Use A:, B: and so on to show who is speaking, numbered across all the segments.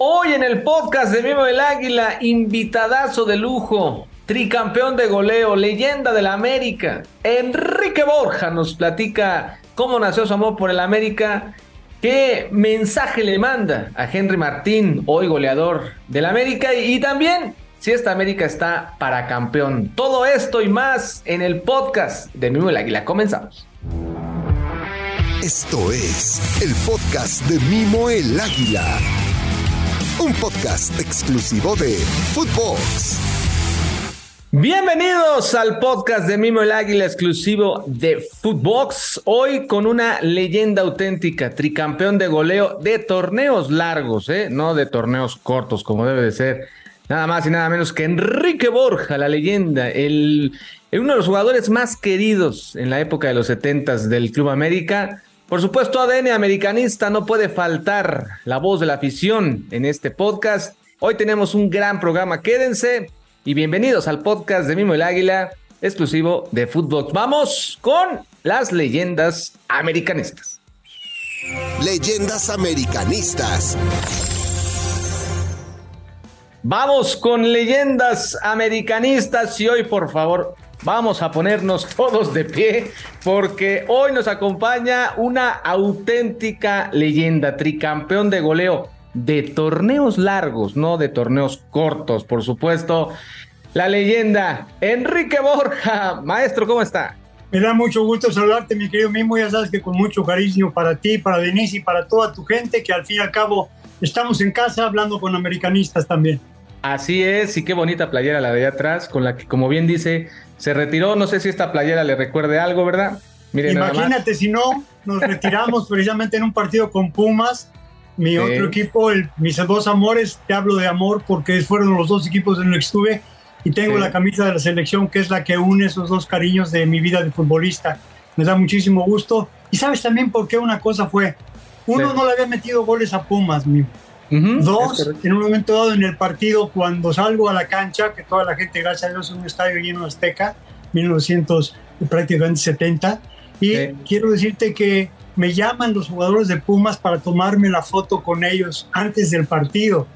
A: Hoy en el podcast de Mimo del Águila, invitadazo de lujo, tricampeón de goleo, leyenda de la América, Enrique Borja nos platica cómo nació su amor por el América, qué mensaje le manda a Henry Martín, hoy goleador del América, y también si esta América está para campeón. Todo esto y más en el podcast de Mimo del Águila. Comenzamos.
B: Esto es el podcast de Mimo el Águila. Un podcast exclusivo de Footbox.
A: Bienvenidos al podcast de Mimo el Águila exclusivo de Footbox. Hoy con una leyenda auténtica, tricampeón de goleo de torneos largos, ¿eh? no de torneos cortos como debe de ser. Nada más y nada menos que Enrique Borja, la leyenda, el, uno de los jugadores más queridos en la época de los 70 del Club América por supuesto, ADN americanista, no puede faltar la voz de la afición en este podcast. Hoy tenemos un gran programa, quédense y bienvenidos al podcast de Mimo el Águila, exclusivo de Fútbol. Vamos con las leyendas americanistas.
B: Leyendas americanistas.
A: Vamos con leyendas americanistas y hoy, por favor, Vamos a ponernos todos de pie porque hoy nos acompaña una auténtica leyenda, tricampeón de goleo de torneos largos, no de torneos cortos, por supuesto. La leyenda, Enrique Borja. Maestro, ¿cómo está?
C: Me da mucho gusto saludarte, mi querido Mimo. Ya sabes que con mucho cariño para ti, para Denise y para toda tu gente, que al fin y al cabo estamos en casa hablando con americanistas también.
A: Así es, y qué bonita playera la de allá atrás, con la que, como bien dice, se retiró. No sé si esta playera le recuerde algo, ¿verdad?
C: Imagínate si no, nos retiramos precisamente en un partido con Pumas. Mi otro equipo, el, mis dos amores, te hablo de amor porque fueron los dos equipos en los que estuve y tengo la camisa de la selección que es la que une esos dos cariños de mi vida de futbolista. Me da muchísimo gusto. Y sabes también por qué una cosa fue, uno no le había metido goles a Pumas, mi, Dos, en un momento dado en el partido, cuando salgo a la cancha, que toda la gente, gracias a Dios, es un estadio lleno de Azteca, 1900, prácticamente 70, y quiero decirte que me llaman los jugadores de Pumas para tomarme la foto con ellos antes del partido.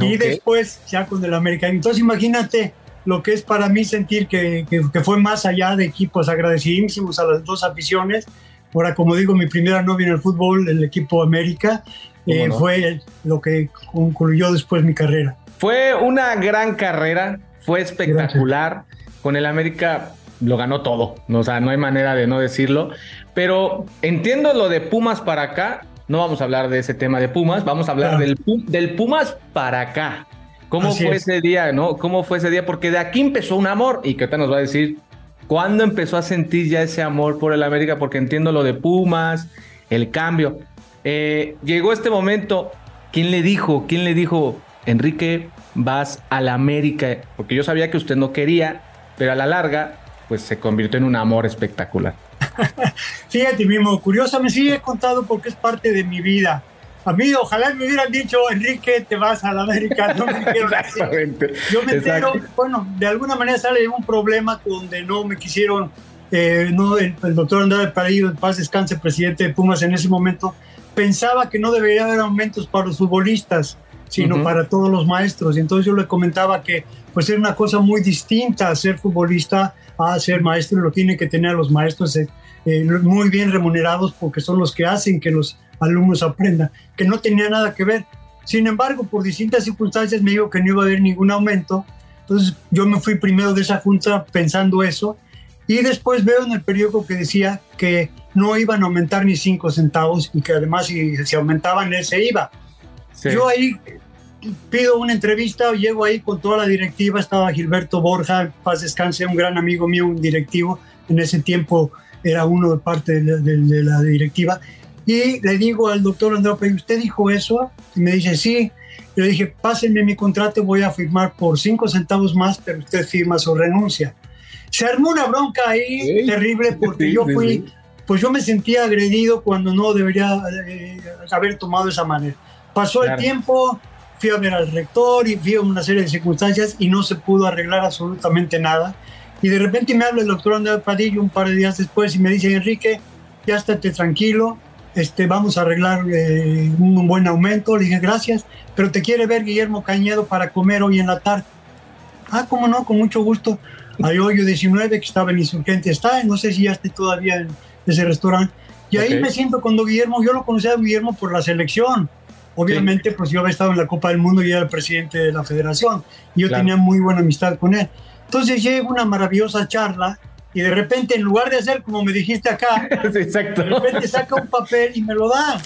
C: Y después ya con el América. Entonces imagínate lo que es para mí sentir que, que, que, fue más allá de equipos. Agradecidísimos a las dos aficiones. Ahora, como digo, mi primera novia en el fútbol, el equipo América, eh, fue lo que concluyó después mi carrera.
A: Fue una gran carrera, fue espectacular. Con el América lo ganó todo, o sea, no hay manera de no decirlo. Pero entiendo lo de Pumas para acá, no vamos a hablar de ese tema de Pumas, vamos a hablar del, del, Pumas para acá. ¿Cómo fue ese día, no? ¿Cómo fue ese día? Porque de aquí empezó un amor y que ahorita nos va a decir cuándo empezó a sentir ya ese amor por el América, porque entiendo lo de Pumas, el cambio. Eh, llegó este momento. ¿Quién le dijo? ¿Quién le dijo, Enrique, vas a la América? Porque yo sabía que usted no quería, pero a la larga, pues se convirtió en un amor espectacular.
C: Fíjate mismo, curiosa, me sigue contado porque es parte de mi vida. A mí, ojalá me hubieran dicho, Enrique, te vas a la América. No me Yo me entero, bueno, de alguna manera sale un problema donde no me quisieron, eh, no, el, doctor Andrade Parillo, paz descanse, presidente de Pumas en ese momento, pensaba que no debería haber aumentos para los futbolistas, sino para todos los maestros. Y entonces yo le comentaba que pues es una cosa muy distinta ser futbolista a ser maestro, lo tienen que tener los maestros eh, eh, muy bien remunerados porque son los que hacen que los alumnos aprendan, que no tenía nada que ver. Sin embargo, por distintas circunstancias me dijo que no iba a haber ningún aumento. Entonces yo me fui primero de esa junta pensando eso y después veo en el periódico que decía que no iban a aumentar ni cinco centavos y que además si se aumentaban él se iba. Yo ahí pido una entrevista, llego ahí con toda la directiva, estaba Gilberto Borja, paz descanse, un gran amigo mío, un directivo, en ese tiempo era uno de parte de la, directiva, y le digo al doctor Andrés, ¿usted dijo eso? Y me dice, sí. Y le dije, pásenme mi contrato, voy a firmar por cinco centavos más, pero usted firma su renuncia. Se armó una bronca ahí terrible porque yo fui pues yo me sentía agredido cuando no debería eh, haber tomado esa manera. Pasó el tiempo, fui a ver al rector y vi una serie de circunstancias y no se pudo arreglar absolutamente nada. Y de repente me habla el doctor Andrés Padillo un par de días después y me dice, Enrique, ya estate tranquilo, este, vamos a arreglar eh, un buen aumento. Le dije, gracias, pero te quiere ver Guillermo Cañedo para comer hoy en la tarde. Ah, cómo no, con mucho gusto. Hay hoyo 19 que estaba en Insurgente, está, no sé si ya esté todavía en ese restaurante. Y ahí me siento con Guillermo, yo lo conocía a Guillermo por la selección. Obviamente, pues yo había estado en la Copa del Mundo y era el presidente de la federación. Y yo tenía muy buena amistad con él. Entonces llega una maravillosa charla y de repente, en lugar de hacer como me dijiste acá,
A: Exacto.
C: de repente saca un papel y me lo da.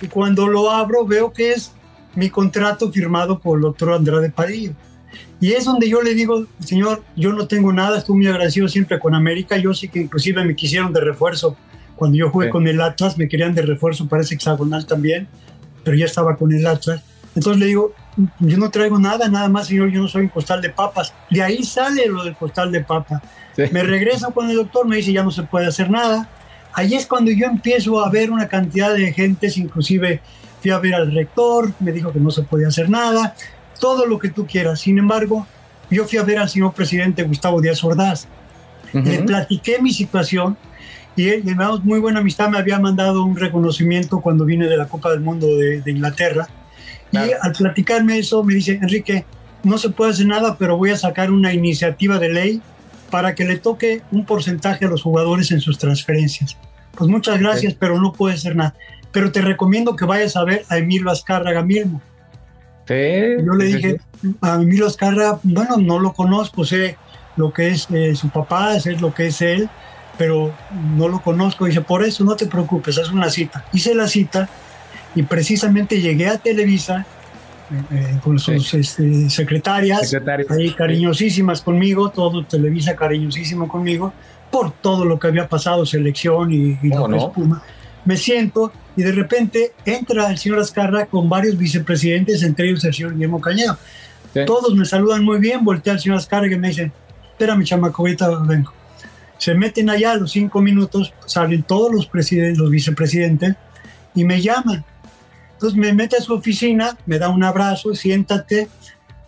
C: Y cuando lo abro, veo que es mi contrato firmado por el doctor Andrade Padillo. Y es donde yo le digo, señor, yo no tengo nada, estoy muy agradecido siempre con América. Yo sí que inclusive me quisieron de refuerzo. Cuando yo jugué con el Atlas, me querían de refuerzo para ese hexagonal también, pero ya estaba con el Atlas. Entonces le digo, yo no traigo nada, nada más, señor, yo no soy un costal de papas. De ahí sale lo del costal de papa. Me regreso con el doctor, me dice, ya no se puede hacer nada. Ahí es cuando yo empiezo a ver una cantidad de gentes, inclusive fui a ver al rector, me dijo que no se podía hacer nada, todo lo que tú quieras. Sin embargo, yo fui a ver al señor presidente Gustavo Díaz Ordaz. Le platiqué mi situación y él, llevamos muy buena amistad, me había mandado un reconocimiento cuando vine de la Copa del Mundo de, Inglaterra. Y al platicarme eso, me dice, Enrique, no se puede hacer nada, pero voy a sacar una iniciativa de ley para que le toque un porcentaje a los jugadores en sus transferencias. Pues muchas gracias, pero no puede ser nada. Pero te recomiendo que vayas a ver a Emilio Azcárraga mismo. Yo le dije a Emilio Azcárraga, bueno, no lo conozco, sé lo que es eh, su papá, sé lo que es él, pero no lo conozco. Dice, por eso no te preocupes, haz una cita. Hice la cita y precisamente llegué a Televisa eh, con sus este, secretarias, ahí cariñosísimas conmigo, todo Televisa cariñosísimo conmigo, por todo lo que había pasado, selección y, lo que espuma. Me siento y de repente entra el señor Azcarra con varios vicepresidentes, entre ellos el señor Guillermo Cañedo. Todos me saludan muy bien, voltea al señor Azcarra y me dicen, espérame chamaco, ahorita vengo. Se meten allá a los cinco minutos, salen todos los, presidentes, los vicepresidentes y me llaman entonces me mete a su oficina, me da un abrazo, siéntate,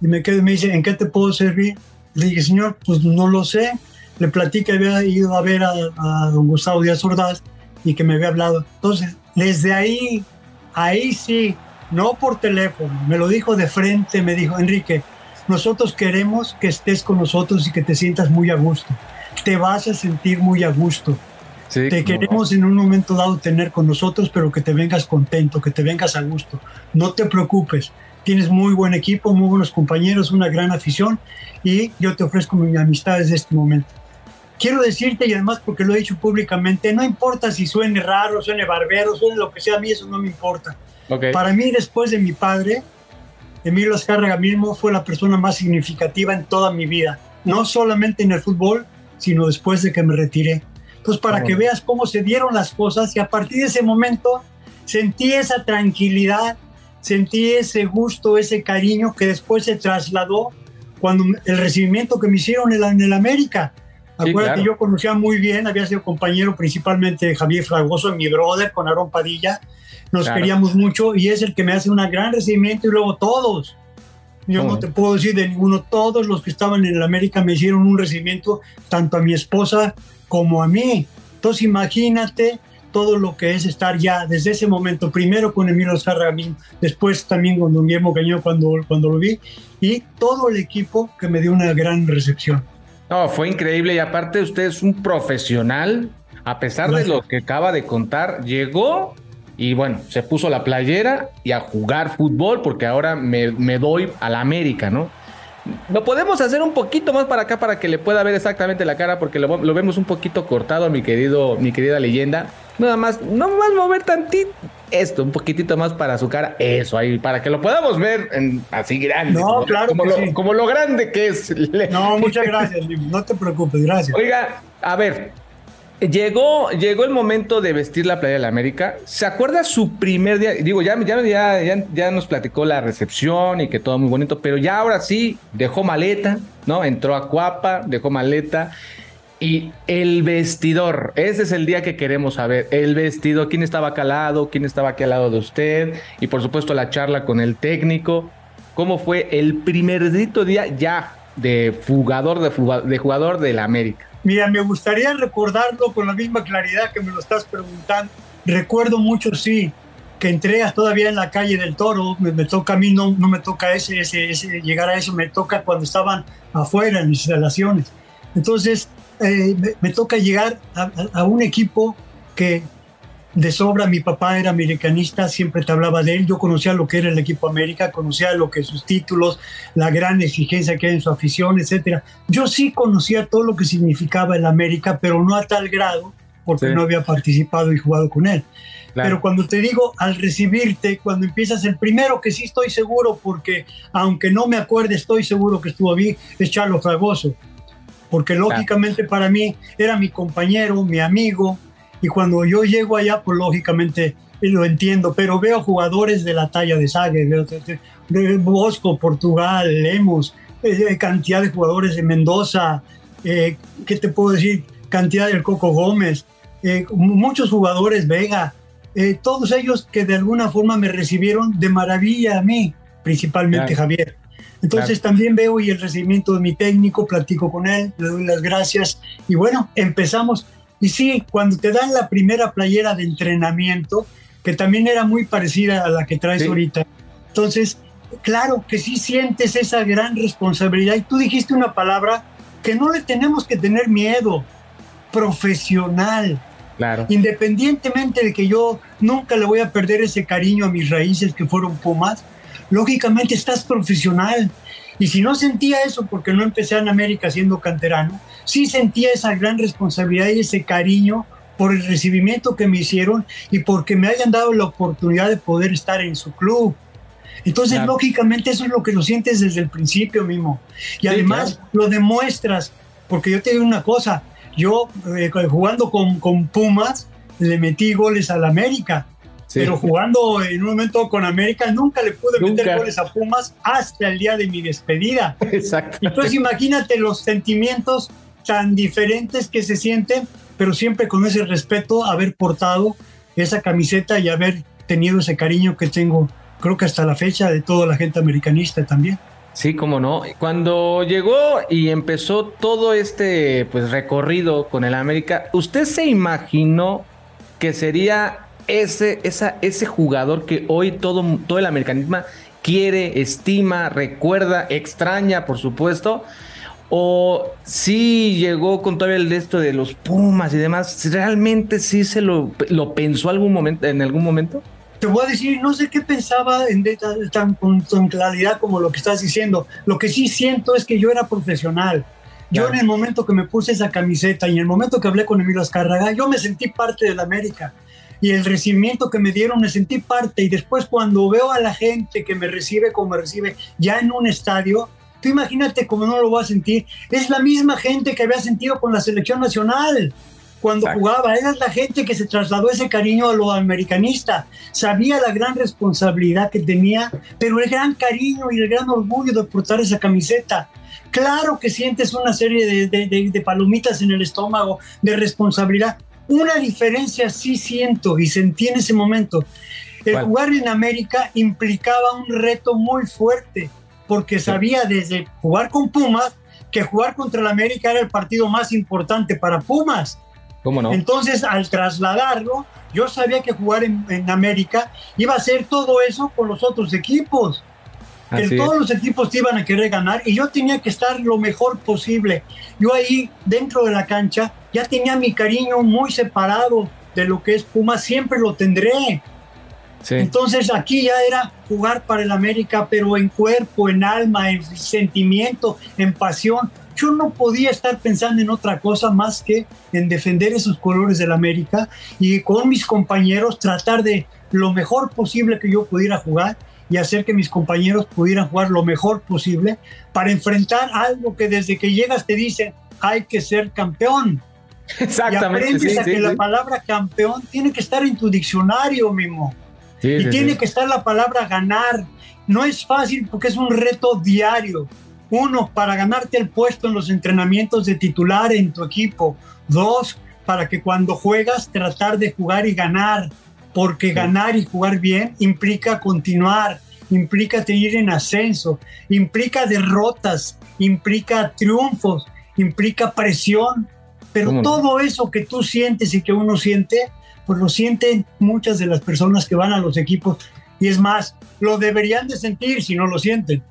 C: y me quedo y me dice, ¿en qué te puedo servir? Le dije, señor, pues no lo sé. Le platicé que había ido a ver a, don Gustavo Díaz Ordaz y que me había hablado. Entonces, desde ahí, ahí sí, no por teléfono, me lo dijo de frente, me dijo, Enrique, nosotros queremos que estés con nosotros y que te sientas muy a gusto. Te vas a sentir muy a gusto te queremos en un momento dado tener con nosotros, pero que te vengas contento, que te vengas a gusto. No te preocupes. Tienes muy buen equipo, muy buenos compañeros, una gran afición y yo te ofrezco mi amistad desde este momento. Quiero decirte, y además porque lo he dicho públicamente, no importa si suene raro, suene barbero, suene lo que sea, a mí eso no me importa. Para mí, después de mi padre, Emilio Azcárraga mismo fue la persona más significativa en toda mi vida. No solamente en el fútbol, sino después de que me retiré. Entonces, para que veas cómo se dieron las cosas y a partir de ese momento sentí esa tranquilidad, sentí ese gusto, ese cariño que después se trasladó cuando el recibimiento que me hicieron en, el América. Acuérdate, yo conocía muy bien, había sido compañero principalmente de Javier Fragoso, mi brother, con Aaron Padilla. Nos queríamos mucho y es el que me hace un gran recibimiento y luego todos. Yo no te puedo decir de ninguno, todos los que estaban en el América me hicieron un recibimiento, tanto a mi esposa como a mí. Entonces imagínate todo lo que es estar ya desde ese momento, primero con Emilio Gamín, después también con Don Guillermo Cañón cuando, cuando lo vi, y todo el equipo que me dio una gran recepción.
A: No, fue increíble y aparte usted es un profesional, a pesar de lo que acaba de contar, llegó y bueno, se puso la playera y a jugar fútbol porque ahora me, me doy a la América, ¿no? Lo podemos hacer un poquito más para acá para que le pueda ver exactamente la cara porque lo, vemos un poquito cortado, mi querido, mi querida leyenda. Nada más, no más mover tantito esto, un poquitito más para su cara, eso ahí, para que lo podamos ver en, así grande.
C: No, claro.
A: Como, lo, como lo grande que es.
C: No, muchas gracias, no te preocupes, gracias.
A: Oiga, a ver, Llegó, llegó el momento de vestir la playa de la América. ¿Se acuerda su primer día? Digo, ya, ya, nos platicó la recepción y que todo muy bonito, pero ya ahora sí dejó maleta, ¿no? Entró a Cuapa, dejó maleta. Y el vestidor, ese es el día que queremos saber. El vestido, quién estaba acá al lado, quién estaba aquí al lado de usted. Y por supuesto la charla con el técnico. ¿Cómo fue el primer día ya de jugador de, de jugador de la América?
C: Mira, me gustaría recordarlo con la misma claridad que me lo estás preguntando, Recuerdo mucho, sí, que entré todavía en la calle del Toro, me, toca a mí, no, no me toca ese, ese, ese, llegar a eso, me toca cuando estaban afuera en mis instalaciones. Entonces, eh, me, toca llegar a, un equipo que de sobra mi papá era americanista, siempre te hablaba de él, yo conocía lo que era el equipo América, conocía lo que sus títulos, la gran exigencia que hay en su afición, etcétera. Yo sí conocía todo lo que significaba el América, pero no a tal grado porque no había participado y jugado con él. Pero cuando te digo al recibirte, cuando empiezas el primero que sí estoy seguro, porque aunque no me acuerde, estoy seguro que estuvo bien, es Charlo Fragoso. Porque lógicamente para mí era mi compañero, mi amigo, y cuando yo llego allá, pues lógicamente lo entiendo, pero veo jugadores de la talla de Sague, de, Bosco, Portugal, Lemos, eh, cantidad de jugadores de Mendoza, eh, ¿qué te puedo decir? Cantidad del Coco Gómez, eh, muchos jugadores, Vega, eh, todos ellos que de alguna forma me recibieron de maravilla a mí, principalmente Javier. Entonces también veo y el recibimiento de mi técnico, platico con él, le doy las gracias y bueno, empezamos. Y sí, cuando te dan la primera playera de entrenamiento, que también era muy parecida a la que traes ahorita, entonces, claro que sí sientes esa gran responsabilidad. Y tú dijiste una palabra que no le tenemos que tener miedo, profesional.
A: Claro.
C: Independientemente de que yo nunca le voy a perder ese cariño a mis raíces que fueron Pumas, lógicamente estás profesional. Y si no sentía eso porque no empecé en América siendo canterano, sí sentía esa gran responsabilidad y ese cariño por el recibimiento que me hicieron y porque me hayan dado la oportunidad de poder estar en su club. Entonces, lógicamente, eso es lo que lo sientes desde el principio mismo. Y además lo demuestras, porque yo te digo una cosa, yo eh, jugando con, con, Pumas le metí goles al América, pero jugando en un momento con América nunca le pude meter goles a Pumas hasta el día de mi despedida.
A: Exacto.
C: Entonces imagínate los sentimientos tan diferentes que se sienten, pero siempre con ese respeto, haber portado esa camiseta y haber tenido ese cariño que tengo, creo que hasta la fecha, de toda la gente americanista también.
A: Sí, cómo no. Cuando llegó y empezó todo este pues recorrido con el América, ¿usted se imaginó que sería ese, esa, ese jugador que hoy todo, todo el americanismo quiere, estima, recuerda, extraña, por supuesto? ¿O sí llegó con todavía el de esto de los Pumas y demás? ¿Realmente sí se lo, lo pensó algún momento, en algún momento?
C: te voy a decir, no sé qué pensaba en tan, con, claridad como lo que estás diciendo. Lo que sí siento es que yo era profesional. Yo en el momento que me puse esa camiseta y en el momento que hablé con Emilio Azcárraga, yo me sentí parte de la América. Y el recibimiento que me dieron, me sentí parte. Y después cuando veo a la gente que me recibe como me recibe ya en un estadio, tú imagínate cómo no lo voy a sentir. Es la misma gente que había sentido con la selección nacional cuando jugaba. Era la gente que se trasladó ese cariño a lo americanista. Sabía la gran responsabilidad que tenía, pero el gran cariño y el gran orgullo de portar esa camiseta. Claro que sientes una serie de, de, palomitas en el estómago, de responsabilidad. Una diferencia sí siento y sentí en ese momento. El jugar en América implicaba un reto muy fuerte, porque sabía desde jugar con Pumas que jugar contra el América era el partido más importante para Pumas. Entonces, al trasladarlo, yo sabía que jugar en, América iba a ser todo eso con los otros equipos. que todos los equipos te iban a querer ganar y yo tenía que estar lo mejor posible. Yo ahí, dentro de la cancha, ya tenía mi cariño muy separado de lo que es Puma, siempre lo tendré. Entonces aquí ya era jugar para el América, pero en cuerpo, en alma, en sentimiento, en pasión yo no podía estar pensando en otra cosa más que en defender esos colores del América y con mis compañeros tratar de lo mejor posible que yo pudiera jugar y hacer que mis compañeros pudieran jugar lo mejor posible para enfrentar algo que desde que llegas te dicen hay que ser campeón.
A: Exactamente.
C: Y aprendes a que la palabra campeón tiene que estar en tu diccionario y tiene que estar la palabra ganar. No es fácil porque es un reto diario. Uno, para ganarte el puesto en los entrenamientos de titular en tu equipo. Dos, para que cuando juegas tratar de jugar y ganar, porque ganar y jugar bien implica continuar, implica seguir en ascenso, implica derrotas, implica triunfos, implica presión, pero todo eso que tú sientes y que uno siente, pues lo sienten muchas de las personas que van a los equipos. Y es más, lo deberían de sentir si no lo sienten.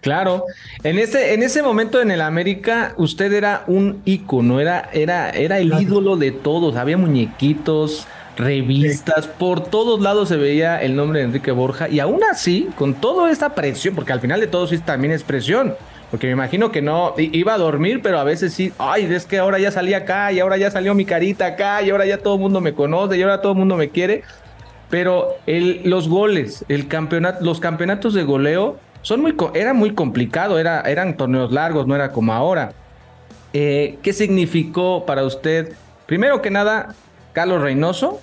A: Claro, en ese, en ese momento en el América usted era un ícono, era, era, era el ídolo de todos, había muñequitos, revistas, por todos lados se veía el nombre de Enrique Borja. Y aún así, con toda esta presión, porque al final de todo sí también es presión, porque me imagino que no iba a dormir, pero a veces sí, ay, es que ahora ya salí acá y ahora ya salió mi carita acá y ahora ya todo el mundo me conoce y ahora todo el mundo me quiere. Pero el, los goles, el campeonato, los campeonatos de goleo son muy, era muy complicado, era, eran torneos largos, no era como ahora. Eh, ¿Qué significó para usted, primero que nada, Carlos Reynoso?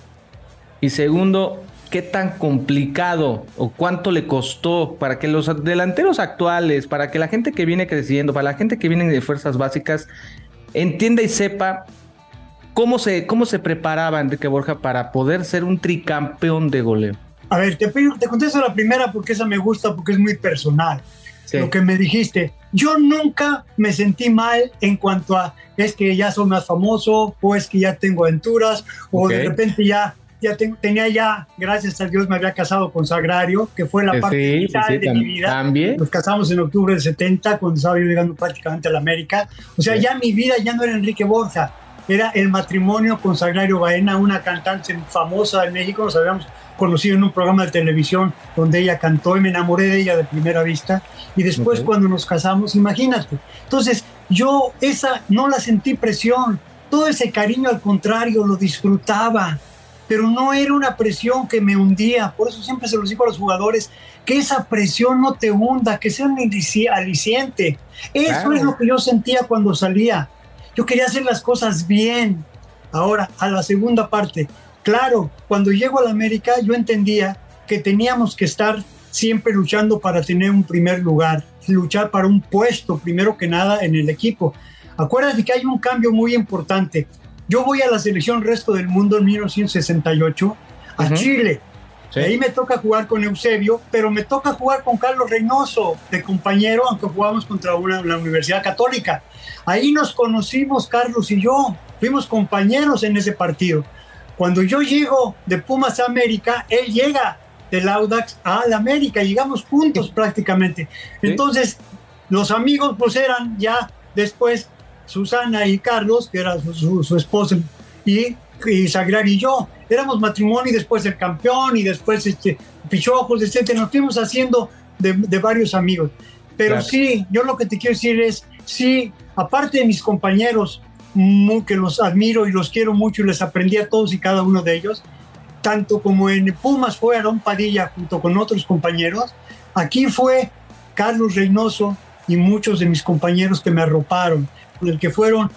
A: Y segundo, qué tan complicado o cuánto le costó para que los delanteros actuales, para que la gente que viene creciendo, para la gente que viene de fuerzas básicas, entienda y sepa cómo se, cómo se preparaba Enrique Borja para poder ser un tricampeón de goleo.
C: A ver, te, te contesto la primera porque esa me gusta, porque es muy personal. Lo que me dijiste, yo nunca me sentí mal en cuanto a es que ya soy más famoso, o es que ya tengo aventuras, o de repente ya ya tenía ya, gracias a Dios, me había casado con Sagrario, que fue la parte vital de mi vida.
A: También.
C: Nos casamos en octubre del 70, cuando estaba yo llegando prácticamente a la América. O sea, ya mi vida ya no era Enrique Borja, era el matrimonio con Sagrario Baena, una cantante famosa en México. Nos habíamos conocido en un programa de televisión donde ella cantó y me enamoré de ella de primera vista. Y después, cuando nos casamos, imagínate. Entonces, yo esa no la sentí presión. Todo ese cariño, al contrario, lo disfrutaba pero no era una presión que me hundía. Por eso siempre se los digo a los jugadores, que esa presión no te hunda, que sea un aliciente. Eso es lo que yo sentía cuando salía. Yo quería hacer las cosas bien. Ahora, a la segunda parte, claro, cuando llego a la América yo entendía que teníamos que estar siempre luchando para tener un primer lugar, luchar para un puesto, primero que nada, en el equipo. Acuérdate que hay un cambio muy importante. Yo voy a la selección resto del mundo en 1968 a Chile. Ahí me toca jugar con Eusebio, pero me toca jugar con Carlos Reynoso, de compañero, aunque jugamos contra una, la Universidad Católica. Ahí nos conocimos, Carlos y yo. Fuimos compañeros en ese partido. Cuando yo llego de Pumas a América, él llega del Audax a la América. Llegamos juntos prácticamente. Entonces, los amigos pues eran ya después Susana y Carlos, que era su, su, esposa, y, y y yo. Éramos matrimonio y después el campeón y después este, pichojos, etc. Nos fuimos haciendo de, varios amigos. Pero sí, yo lo que te quiero decir es, sí, aparte de mis compañeros, que los admiro y los quiero mucho y les aprendí a todos y cada uno de ellos, tanto como en Pumas fue Aarón Padilla junto con otros compañeros, aquí fue Carlos Reynoso y muchos de mis compañeros que me arroparon el que fueron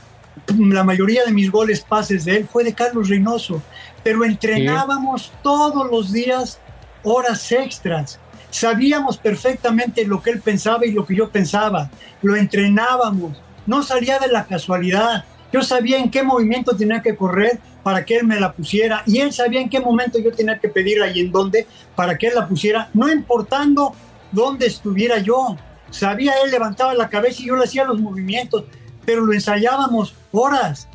C: la mayoría de mis goles, pases de él, fue de Carlos Reynoso. Pero entrenábamos todos los días horas extras. Sabíamos perfectamente lo que él pensaba y lo que yo pensaba. Lo entrenábamos. No salía de la casualidad. Yo sabía en qué movimiento tenía que correr para que él me la pusiera y él sabía en qué momento yo tenía que pedirla y en dónde para que él la pusiera, no importando dónde estuviera yo. Sabía él levantaba la cabeza y yo le hacía los movimientos pero lo ensayábamos horas.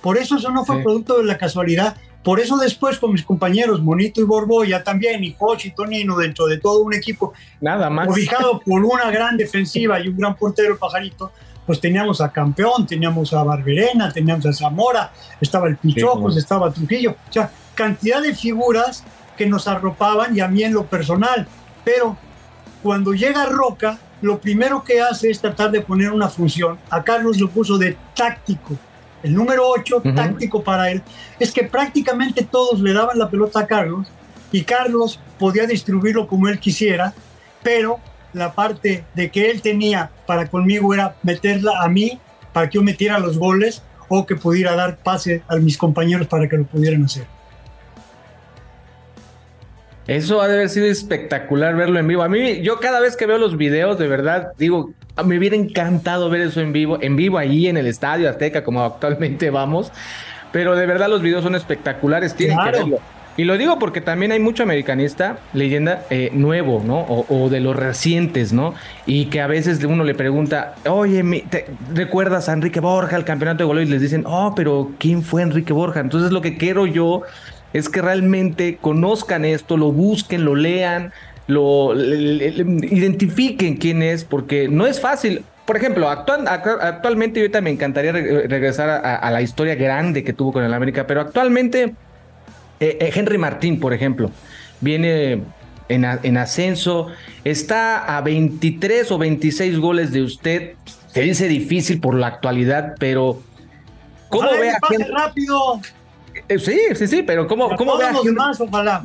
C: Por eso eso no fue producto de la casualidad. Por eso después con mis compañeros Monito y Borboya también, y Coach y Tonino, dentro de todo un equipo
A: Nada más.
C: ubicado por una gran defensiva y un gran portero, el Pajarito, pues teníamos a Campeón, teníamos a Barberena, teníamos a Zamora, estaba el Pichojos, estaba Trujillo. O sea, cantidad de figuras que nos arropaban y a mí en lo personal. Pero cuando llega Roca, lo primero que hace es tratar de poner una función. A Carlos lo puso de táctico. El número 8, táctico para él, es que prácticamente todos le daban la pelota a Carlos y Carlos podía distribuirlo como él quisiera, pero la parte de que él tenía para conmigo era meterla a mí para que yo metiera los goles o que pudiera dar pase a mis compañeros para que lo pudieran hacer.
A: Eso ha de haber sido espectacular verlo en vivo. A mí, yo cada vez que veo los videos, de verdad, digo, me hubiera encantado ver eso en vivo, en vivo ahí en el Estadio Azteca, como actualmente vamos. Pero de verdad los videos son espectaculares, tienen que verlo. Y lo digo porque también hay mucho americanista, leyenda, eh, nuevo, ¿no? O, de los recientes, ¿no? Y que a veces uno le pregunta, oye, ¿te ¿recuerdas a Enrique Borja, el campeonato de goleo? Y les dicen, oh, pero ¿quién fue Enrique Borja? Entonces lo que quiero yo es que realmente conozcan esto, lo busquen, lo lean, lo identifiquen quién es, porque no es fácil. Por ejemplo, actualmente ahorita me encantaría regresar a, la historia grande que tuvo con el América, pero actualmente eh, eh, Henry Martín, por ejemplo, viene en, en, ascenso, está a 23 o 26 goles de usted. Se dice difícil por la actualidad, pero
C: ¿cómo ve a Henry? rápido?
A: Eh, sí, sí, sí, pero ¿cómo, cómo ve a Henry?
C: Ojalá.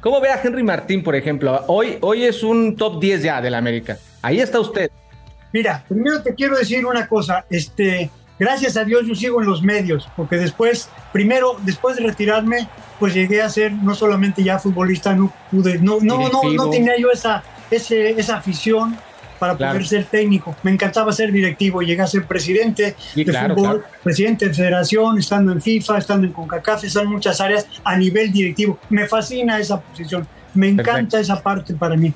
A: ¿Cómo ve a Henry Martín, por ejemplo? Hoy, hoy es un top 10 ya del América. Ahí está usted.
C: Mira, primero te quiero decir una cosa, este, gracias a Dios yo sigo en los medios, porque después, primero, después de retirarme, pues llegué a ser no solamente ya futbolista, no pude, no, no, no, no, tenía yo esa, ese, esa afición para poder ser técnico. Me encantaba ser directivo, llegué a ser presidente de fútbol, presidente de federación, estando en FIFA, estando en CONCACAF, estando en muchas áreas a nivel directivo. Me fascina esa posición, me encanta esa parte para mí.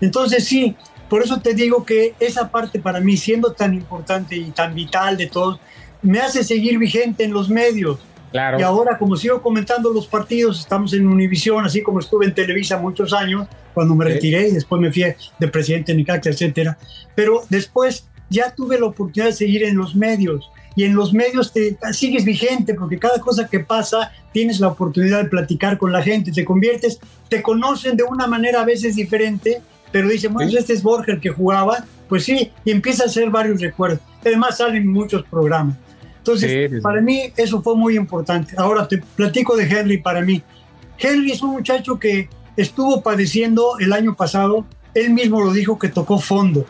C: Entonces sí, por eso te digo que esa parte para mí, siendo tan importante y tan vital de todos, me hace seguir vigente en los medios. Claro. Y ahora, como sigo comentando los partidos, estamos en Univisión, así como estuve en Televisa muchos años, cuando me retiré y después me fui de presidente de Nicaxa, etcétera. Pero después ya tuve la oportunidad de seguir en los medios. Y en los medios te sigues vigente porque cada cosa que pasa tienes la oportunidad de platicar con la gente, te conviertes, te conocen de una manera a veces diferente pero dice, bueno, este es Borja el que jugaba, pues sí, y empieza a hacer varios recuerdos. Además salen muchos programas. Entonces, para mí eso fue muy importante. Ahora te platico de Henry para mí. Henry es un muchacho que estuvo padeciendo el año pasado, él mismo lo dijo que tocó fondo.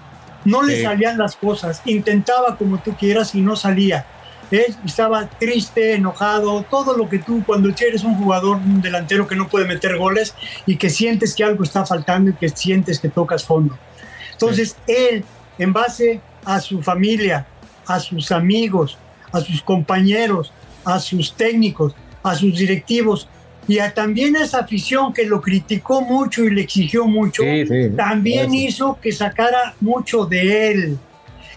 C: No le salían las cosas, intentaba como tú quieras y no salía estaba triste, enojado, todo lo que tú cuando eres un jugador, un delantero que no puede meter goles y que sientes que algo está faltando y que sientes que tocas fondo. Entonces él, en base a su familia, a sus amigos, a sus compañeros, a sus técnicos, a sus directivos y a también esa afición que lo criticó mucho y le exigió mucho, también hizo que sacara mucho de él.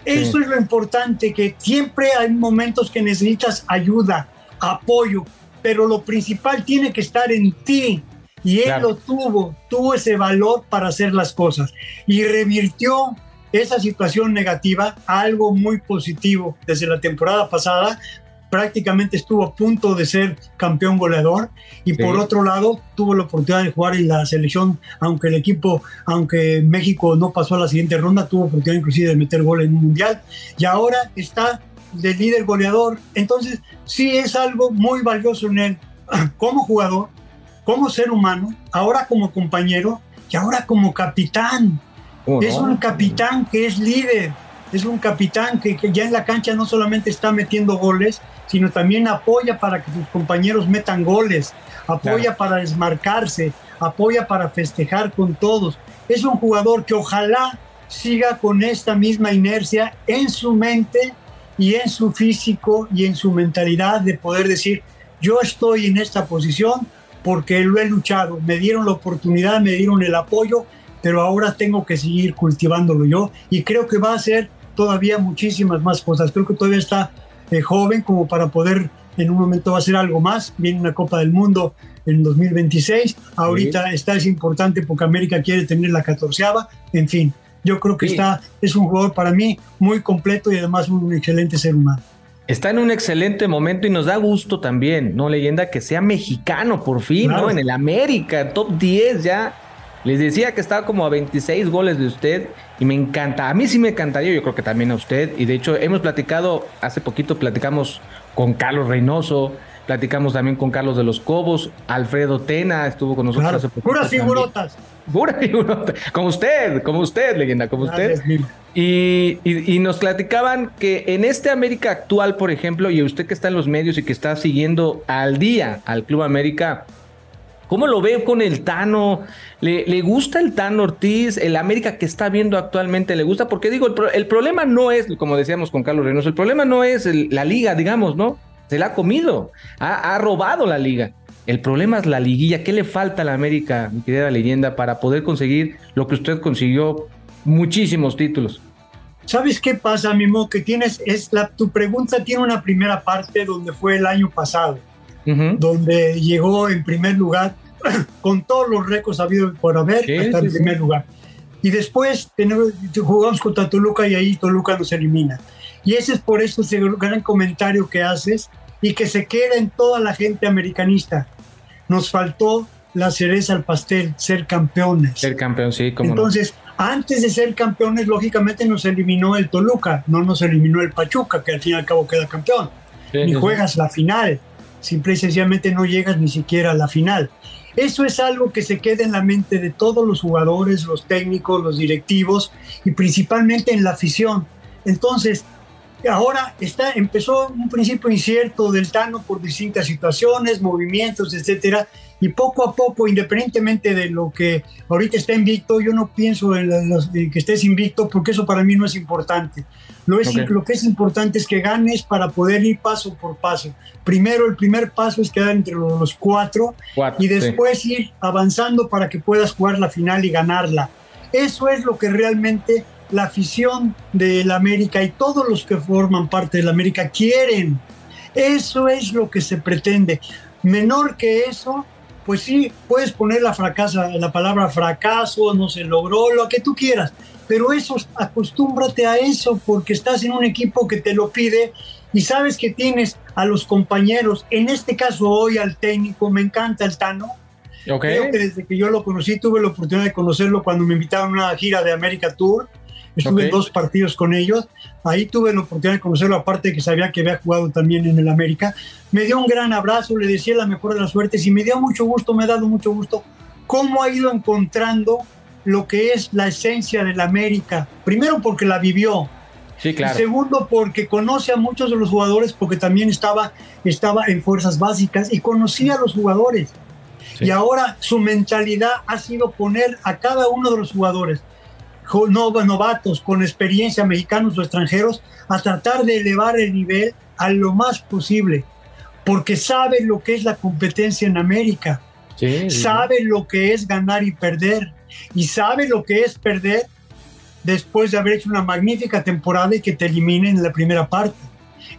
C: Eso es lo importante, que siempre hay momentos que necesitas ayuda, apoyo, pero lo principal tiene que estar en ti. Y él lo tuvo, tuvo ese valor para hacer las cosas y revirtió esa situación negativa a algo muy positivo desde la temporada pasada, prácticamente estuvo a punto de ser campeón goleador y por otro lado tuvo la oportunidad de jugar en la selección, aunque el equipo, aunque México no pasó a la siguiente ronda, tuvo oportunidad inclusive de meter gol en un mundial y ahora está de líder goleador. Entonces sí es algo muy valioso en él como jugador, como ser humano, ahora como compañero y ahora como capitán. Es un capitán que es líder, es un capitán que, que, ya en la cancha no solamente está metiendo goles, sino también apoya para que sus compañeros metan goles, apoya para desmarcarse, apoya para festejar con todos. Es un jugador que ojalá siga con esta misma inercia en su mente y en su físico y en su mentalidad de poder decir, yo estoy en esta posición porque lo he luchado, me dieron la oportunidad, me dieron el apoyo, pero ahora tengo que seguir cultivándolo yo y creo que va a ser todavía muchísimas más cosas. Creo que todavía está eh, joven como para poder en un momento va a hacer algo más. Viene una Copa del Mundo en 2026. Ahorita está es importante porque América quiere tener la catorceava. En fin, yo creo que está es un jugador para mí muy completo y además un excelente ser humano.
A: Está en un excelente momento y nos da gusto también, ¿no? Leyenda que sea mexicano por fin, ¿no? En el América, top 10 ya les decía que estaba como a 26 goles de usted y me encanta. A mí sí me encantaría, yo creo que también a usted. Y de hecho hemos platicado, hace poquito platicamos con Carlos Reynoso, platicamos también con Carlos de los Cobos, Alfredo Tena estuvo con nosotros hace
C: poquito. Puras figurotas.
A: Puras figurotas. Como usted, como usted, leyenda, como usted. Y, y, nos platicaban que en este América actual, por ejemplo, y usted que está en los medios y que está siguiendo al día al Club América, ¿Cómo lo ve con el Tano? ¿Le, gusta el Tano Ortiz? ¿El América que está viendo actualmente le gusta? Porque digo, el, problema no es, como decíamos con Carlos Reynoso, el problema no es la liga, digamos, ¿no? Se la ha comido, ha, robado la liga. El problema es la liguilla. ¿Qué le falta a la América, mi querida leyenda, para poder conseguir lo que usted consiguió? Muchísimos títulos.
C: ¿Sabes qué pasa, Mimo? Que tienes, es la, tu pregunta tiene una primera parte donde fue el año pasado donde llegó en primer lugar con todos los récords habido por haber hasta en primer lugar. Y después tenemos, jugamos contra Toluca y ahí Toluca nos elimina. Y ese es por eso ese gran comentario que haces y que se queda en toda la gente americanista. Nos faltó la cereza al pastel, ser campeones.
A: Ser campeón, sí,
C: como Entonces, antes de ser campeones, lógicamente nos eliminó el Toluca, no nos eliminó el Pachuca, que al fin y al cabo queda campeón. ni juegas la final, simple y sencillamente no llegas ni siquiera a la final. Eso es algo que se queda en la mente de todos los jugadores, los técnicos, los directivos y principalmente en la afición. Entonces, ahora está, empezó un principio incierto del Tano por distintas situaciones, movimientos, etcétera, y poco a poco, independientemente de lo que ahorita está invicto, yo no pienso en, que estés invicto porque eso para mí no es importante. Lo, es, lo que es importante es que ganes para poder ir paso por paso. Primero, el primer paso es quedar entre los cuatro, y después ir avanzando para que puedas jugar la final y ganarla. Eso es lo que realmente la afición del América y todos los que forman parte del América quieren. Eso es lo que se pretende. Menor que eso, pues sí, puedes poner la, fracasa, la palabra fracaso, no se logró, lo que tú quieras, pero eso, acostúmbrate a eso porque estás en un equipo que te lo pide y sabes que tienes a los compañeros, en este caso hoy al técnico, me encanta el Tano. Creo que desde que yo lo conocí, tuve la oportunidad de conocerlo cuando me invitaron a una gira de América Tour Estuve dos partidos con ellos. Ahí tuve la oportunidad de conocerlo, aparte de que sabía que había jugado también en el América. Me dio un gran abrazo, le decía la mejor de las suertes y me dio mucho gusto, me ha dado mucho gusto cómo ha ido encontrando lo que es la esencia del América. Primero porque la vivió.
A: Sí, claro.
C: Y segundo porque conoce a muchos de los jugadores porque también estaba, estaba en fuerzas básicas y conocía a los jugadores. Y ahora su mentalidad ha sido poner a cada uno de los jugadores novatos con experiencia, mexicanos o extranjeros, a tratar de elevar el nivel a lo más posible, porque sabe lo que es la competencia en América, sabe lo que es ganar y perder, y sabe lo que es perder después de haber hecho una magnífica temporada y que te eliminen en la primera parte.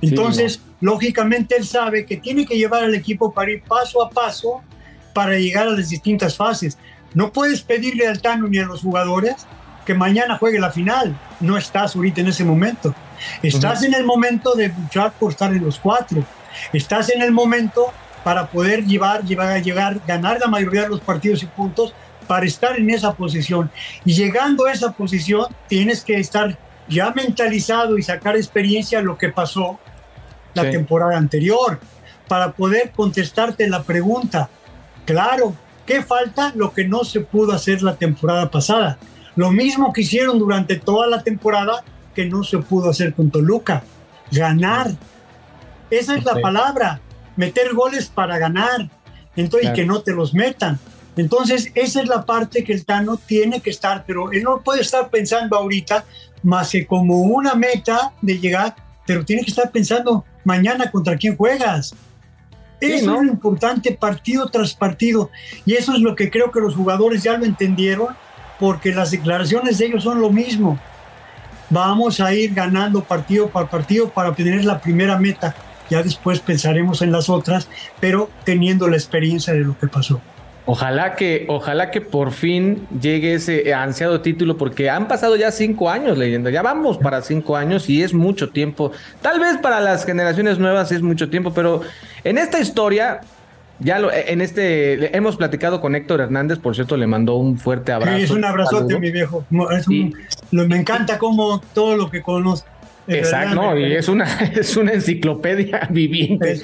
C: Entonces, lógicamente él sabe que tiene que llevar al equipo para ir paso a paso para llegar a las distintas fases. No puedes pedirle al Tano ni a los jugadores que mañana juegue la final. No estás ahorita en ese momento. Estás en el momento de luchar por estar en los cuatro. Estás en el momento para poder llevar, llevar, llegar, ganar la mayoría de los partidos y puntos para estar en esa posición. Y llegando a esa posición, tienes que estar ya mentalizado y sacar experiencia lo que pasó la temporada anterior para poder contestarte la pregunta. Claro, ¿qué falta? Lo que no se pudo hacer la temporada pasada. Lo mismo que hicieron durante toda la temporada que no se pudo hacer con Toluca. Ganar. Esa es la palabra. Meter goles para ganar. Entonces, que no te los metan. Entonces, esa es la parte que el Tano tiene que estar, pero él no puede estar pensando ahorita más que como una meta de llegar, pero tiene que estar pensando mañana contra quién juegas. Es lo importante partido tras partido. Y eso es lo que creo que los jugadores ya lo entendieron porque las declaraciones de ellos son lo mismo. Vamos a ir ganando partido por partido para obtener la primera meta. Ya después pensaremos en las otras, pero teniendo la experiencia de lo que pasó.
A: Ojalá que, ojalá que por fin llegue ese ansiado título, porque han pasado ya cinco años, leyenda. Ya vamos para cinco años y es mucho tiempo. Tal vez para las generaciones nuevas es mucho tiempo, pero en esta historia ya lo, en este hemos platicado con Héctor Hernández, por cierto, le mandó un fuerte abrazo. Sí,
C: es un abrazote, mi viejo. me encanta como todo lo que conozco.
A: Exacto, y es una, es una enciclopedia viviente.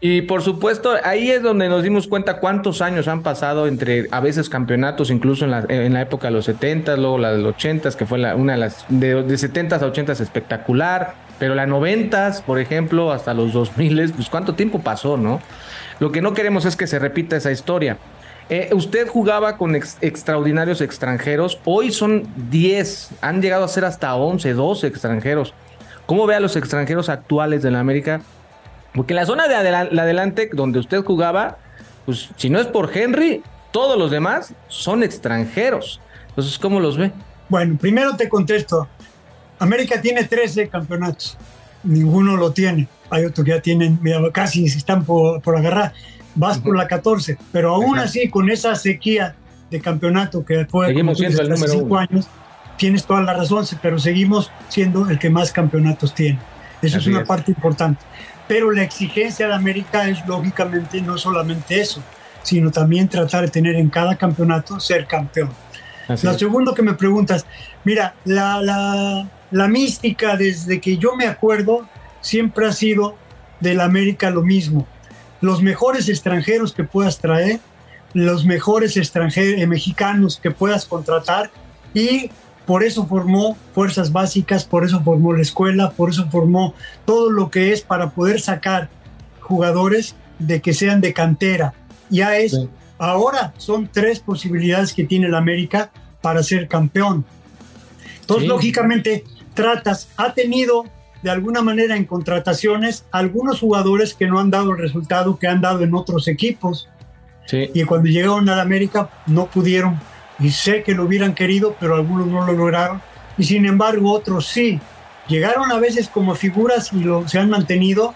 A: Y por supuesto, ahí es donde nos dimos cuenta cuántos años han pasado entre a veces campeonatos, incluso en la, en la época de los 70, luego la de los 80, que fue la, una de las de, de 70 a 80 espectacular, pero la 90, por ejemplo, hasta los 2000, pues cuánto tiempo pasó, ¿no? Lo que no queremos es que se repita esa historia. Eh, usted jugaba con extraordinarios extranjeros, hoy son 10, han llegado a ser hasta 11, 12 extranjeros. ¿Cómo ve a los extranjeros actuales de la América? Porque la zona de adelante donde usted jugaba, pues si no es por Henry, todos los demás son extranjeros. Entonces, ¿cómo los ve?
C: Bueno, primero te contesto. América tiene 13 campeonatos, ninguno lo tiene. hay otros que ya tienen, casi se están por, agarrar, vas por la 14, pero aún así con esa sequía de campeonato que fue
A: seguimos siendo el número cinco
C: años, tienes toda la razón, pero seguimos siendo el que más campeonatos tiene. Eso es una parte importante. Pero la exigencia de América es lógicamente no solamente eso, sino también tratar de tener en cada campeonato ser campeón. Lo segundo que me preguntas, mira, la, la, la mística desde que yo me acuerdo siempre ha sido del América lo mismo. Los mejores extranjeros que puedas traer, los mejores extranjeros eh, mexicanos que puedas contratar y por eso formó fuerzas básicas, por eso formó la escuela, por eso formó todo lo que es para poder sacar jugadores de que sean de cantera. Ya es, ahora son tres posibilidades que tiene el América para ser campeón. Entonces, lógicamente, tratas, ha tenido de alguna manera en contrataciones algunos jugadores que no han dado el resultado que han dado en otros equipos. Y cuando llegaron a la América no pudieron. Y sé que lo hubieran querido, pero algunos no lo lograron. Y sin embargo otros sí. Llegaron a veces como figuras y lo, se han mantenido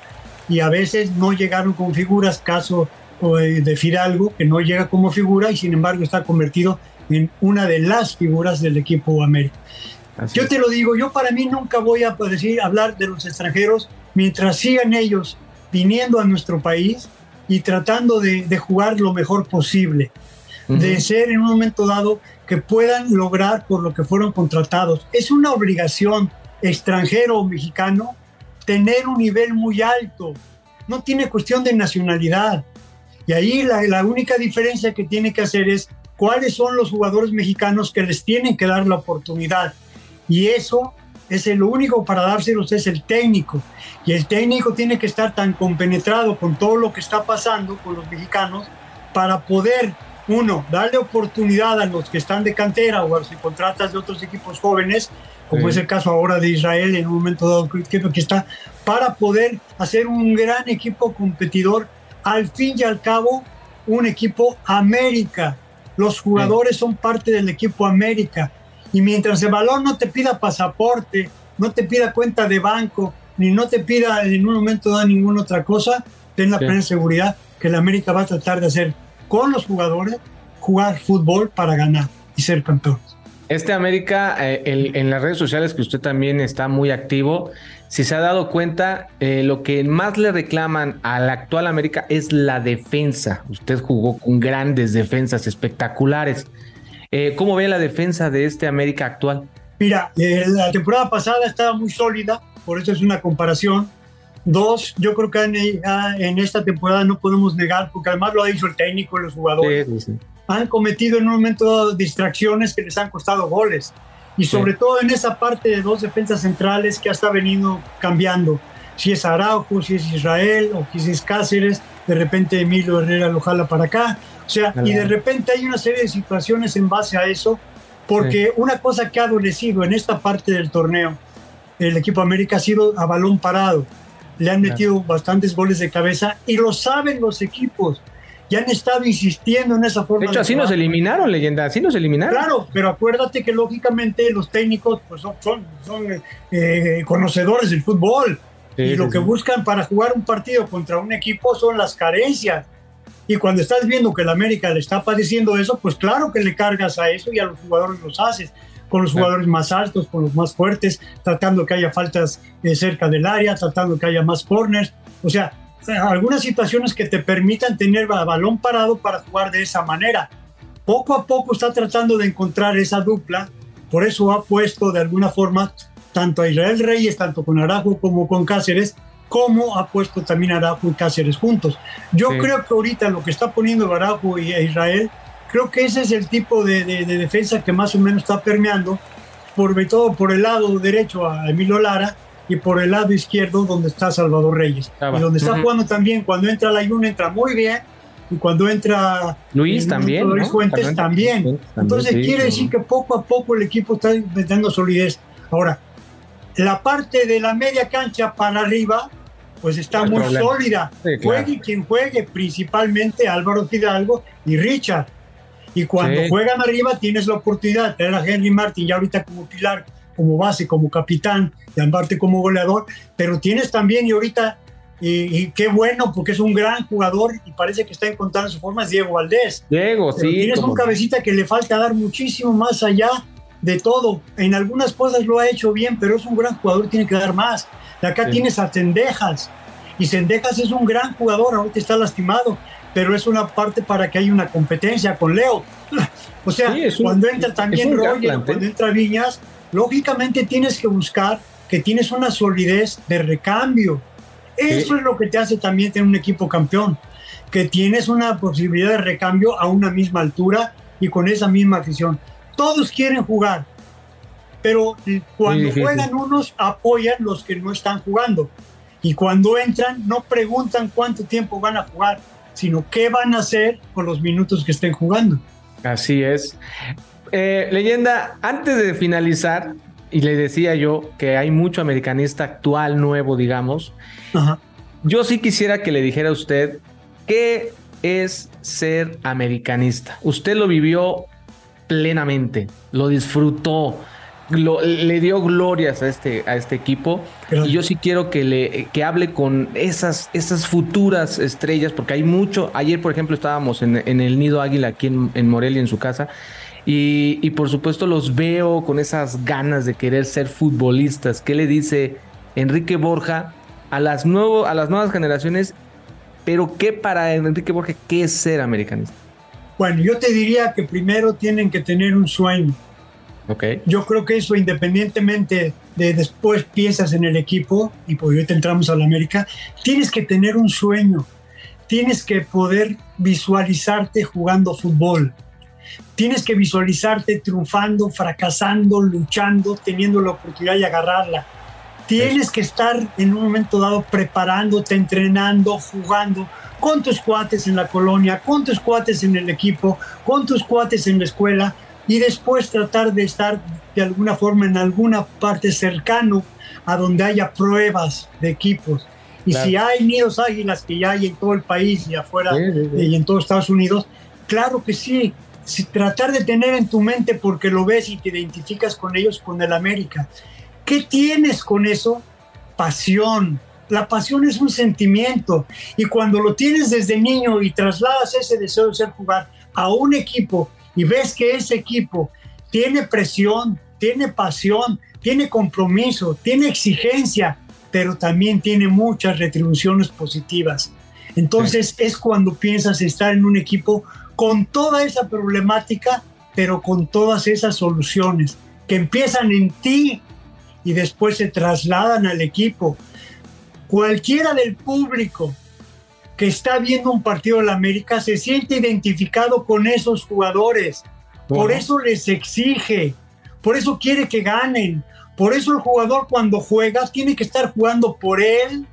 C: y a veces no llegaron como figuras, caso de Fidalgo, que no llega como figura y sin embargo está convertido en una de las figuras del equipo América yo te lo digo, yo para mí nunca voy a decir, hablar de los extranjeros mientras sigan ellos viniendo a nuestro país y tratando de, jugar lo mejor posible, de ser en un momento dado que puedan lograr por lo que fueron contratados. Es una obligación extranjero o mexicano tener un nivel muy alto. No tiene cuestión de nacionalidad. Y ahí la, la única diferencia que tiene que hacer es cuáles son los jugadores mexicanos que les tienen que dar la oportunidad y eso es el único para dárselos es el técnico. Y el técnico tiene que estar tan compenetrado con todo lo que está pasando con los mexicanos para poder, uno, darle oportunidad a los que están de cantera o a los que contratas de otros equipos jóvenes, como es el caso ahora de Israel en un momento dado que está, para poder hacer un gran equipo competidor, al fin y al cabo, un equipo América. Los jugadores son parte del equipo América. Y mientras el balón no te pida pasaporte, no te pida cuenta de banco, ni no te pida en un momento dado ninguna otra cosa, ten la plena seguridad que la América va a tratar de hacer con los jugadores, jugar fútbol para ganar y ser campeón.
A: Este América, eh, en las redes sociales que usted también está muy activo, si se ha dado cuenta, eh, lo que más le reclaman al actual América es la defensa. Usted jugó con grandes defensas espectaculares. Eh, ¿Cómo ve la defensa de este América actual?
C: Mira, la temporada pasada estaba muy sólida, por eso es una comparación. Dos, yo creo que en, ah, esta temporada no podemos negar, porque además lo ha dicho el técnico y los jugadores, han cometido en un momento distracciones que les han costado goles. Y sobre todo en esa parte de dos defensas centrales que hasta venido cambiando. Si es Araujo, si es Israel o si es Cáceres, de repente Emilio Herrera lo jala para acá. O sea, y de repente hay una serie de situaciones en base a eso, porque una cosa que ha adolecido en esta parte del torneo, el equipo América ha sido a balón parado. Le han metido bastantes goles de cabeza y lo saben los equipos. Y han estado insistiendo en esa forma.
A: De hecho, así nos eliminaron, leyenda, así nos eliminaron.
C: Claro, pero acuérdate que lógicamente los técnicos pues, son, son, eh, conocedores del fútbol. y lo que buscan para jugar un partido contra un equipo son las carencias y cuando estás viendo que el América le está padeciendo eso, pues claro que le cargas a eso y a los jugadores los haces, con los jugadores más altos, con los más fuertes, tratando que haya faltas eh, cerca del área, tratando que haya más corners. O sea, algunas situaciones que te permitan tener balón parado para jugar de esa manera. Poco a poco está tratando de encontrar esa dupla, por eso ha puesto de alguna forma tanto a Israel Reyes, tanto con Arajo como con Cáceres, como ha puesto también Araujo y Cáceres juntos. Yo creo que ahorita lo que está poniendo Araujo y Israel, creo que ese es el tipo de, defensa que más o menos está permeando, por todo por el lado derecho a Emilio Lara y por el lado izquierdo donde está Salvador Reyes. y donde está jugando también, cuando entra la Yuna entra muy bien, y cuando entra
A: Luis también,
C: Luis Fuentes también. Entonces quiere decir que poco a poco el equipo está metiendo solidez. Ahora, la parte de la media cancha para arriba, pues está muy sólida. Juegue quien juegue, principalmente Álvaro Fidalgo y Richard. Y cuando juegan arriba tienes la oportunidad de tener a Henry Martin ya ahorita como pilar, como base, como capitán, y aparte como goleador, pero tienes también y ahorita y, qué bueno porque es un gran jugador y parece que está encontrando su forma, es Diego Valdés.
A: Diego, sí.
C: Tienes un cabecita que le falta dar muchísimo más allá de todo. En algunas cosas lo ha hecho bien, pero es un gran jugador, tiene que dar más. De acá tienes a Cendejas, y Cendejas es un gran jugador, ahorita está lastimado, pero es una parte para que haya una competencia con Leo. o sea, cuando entra también Roger, cuando entra Viñas, lógicamente tienes que buscar que tienes una solidez de recambio. Eso es lo que te hace también tener un equipo campeón, que tienes una posibilidad de recambio a una misma altura y con esa misma afición. Todos quieren jugar, pero cuando juegan unos apoyan los que no están jugando. Y cuando entran, no preguntan cuánto tiempo van a jugar, sino qué van a hacer con los minutos que estén jugando.
A: Así es. Eh, leyenda, antes de finalizar, y le decía yo que hay mucho americanista actual, nuevo, digamos, yo sí quisiera que le dijera a usted qué es ser americanista. Usted lo vivió plenamente, lo disfrutó le dio glorias a este, a este equipo. Y yo sí quiero que le que hable con esas, esas futuras estrellas, porque hay mucho. Ayer, por ejemplo, estábamos en, el Nido Águila aquí en, en Morelia, en su casa. Y, y, por supuesto los veo con esas ganas de querer ser futbolistas. ¿Qué le dice Enrique Borja a las, nuevo, a las nuevas generaciones? Pero ¿qué para Enrique Borja, qué es ser americanista?
C: Bueno, yo te diría que primero tienen que tener un sueño yo creo que eso, independientemente de después piensas en el equipo, y por ahorita entramos a la América, tienes que tener un sueño, tienes que poder visualizarte jugando fútbol, tienes que visualizarte triunfando, fracasando, luchando, teniendo la oportunidad de agarrarla. Tienes que estar en un momento dado preparándote, entrenando, jugando con tus cuates en la colonia, con tus cuates en el equipo, con tus cuates en la escuela, y después tratar de estar de alguna forma en alguna parte cercano a donde haya pruebas de equipos. Y si hay nidos águilas que ya hay en todo el país y afuera y en todos Estados Unidos, claro que sí. Si, tratar de tener en tu mente porque lo ves y te identificas con ellos, con el América. ¿Qué tienes con eso? Pasión. La pasión es un sentimiento y cuando lo tienes desde niño y trasladas ese deseo de ser jugar a un equipo y ves que ese equipo tiene presión, tiene pasión, tiene compromiso, tiene exigencia, pero también tiene muchas retribuciones positivas. Entonces es cuando piensas estar en un equipo con toda esa problemática, pero con todas esas soluciones que empiezan en ti y después se trasladan al equipo. Cualquiera del público que está viendo un partido de la América se siente identificado con esos jugadores. Por eso les exige, por eso quiere que ganen. Por eso el jugador cuando juega tiene que estar jugando por él,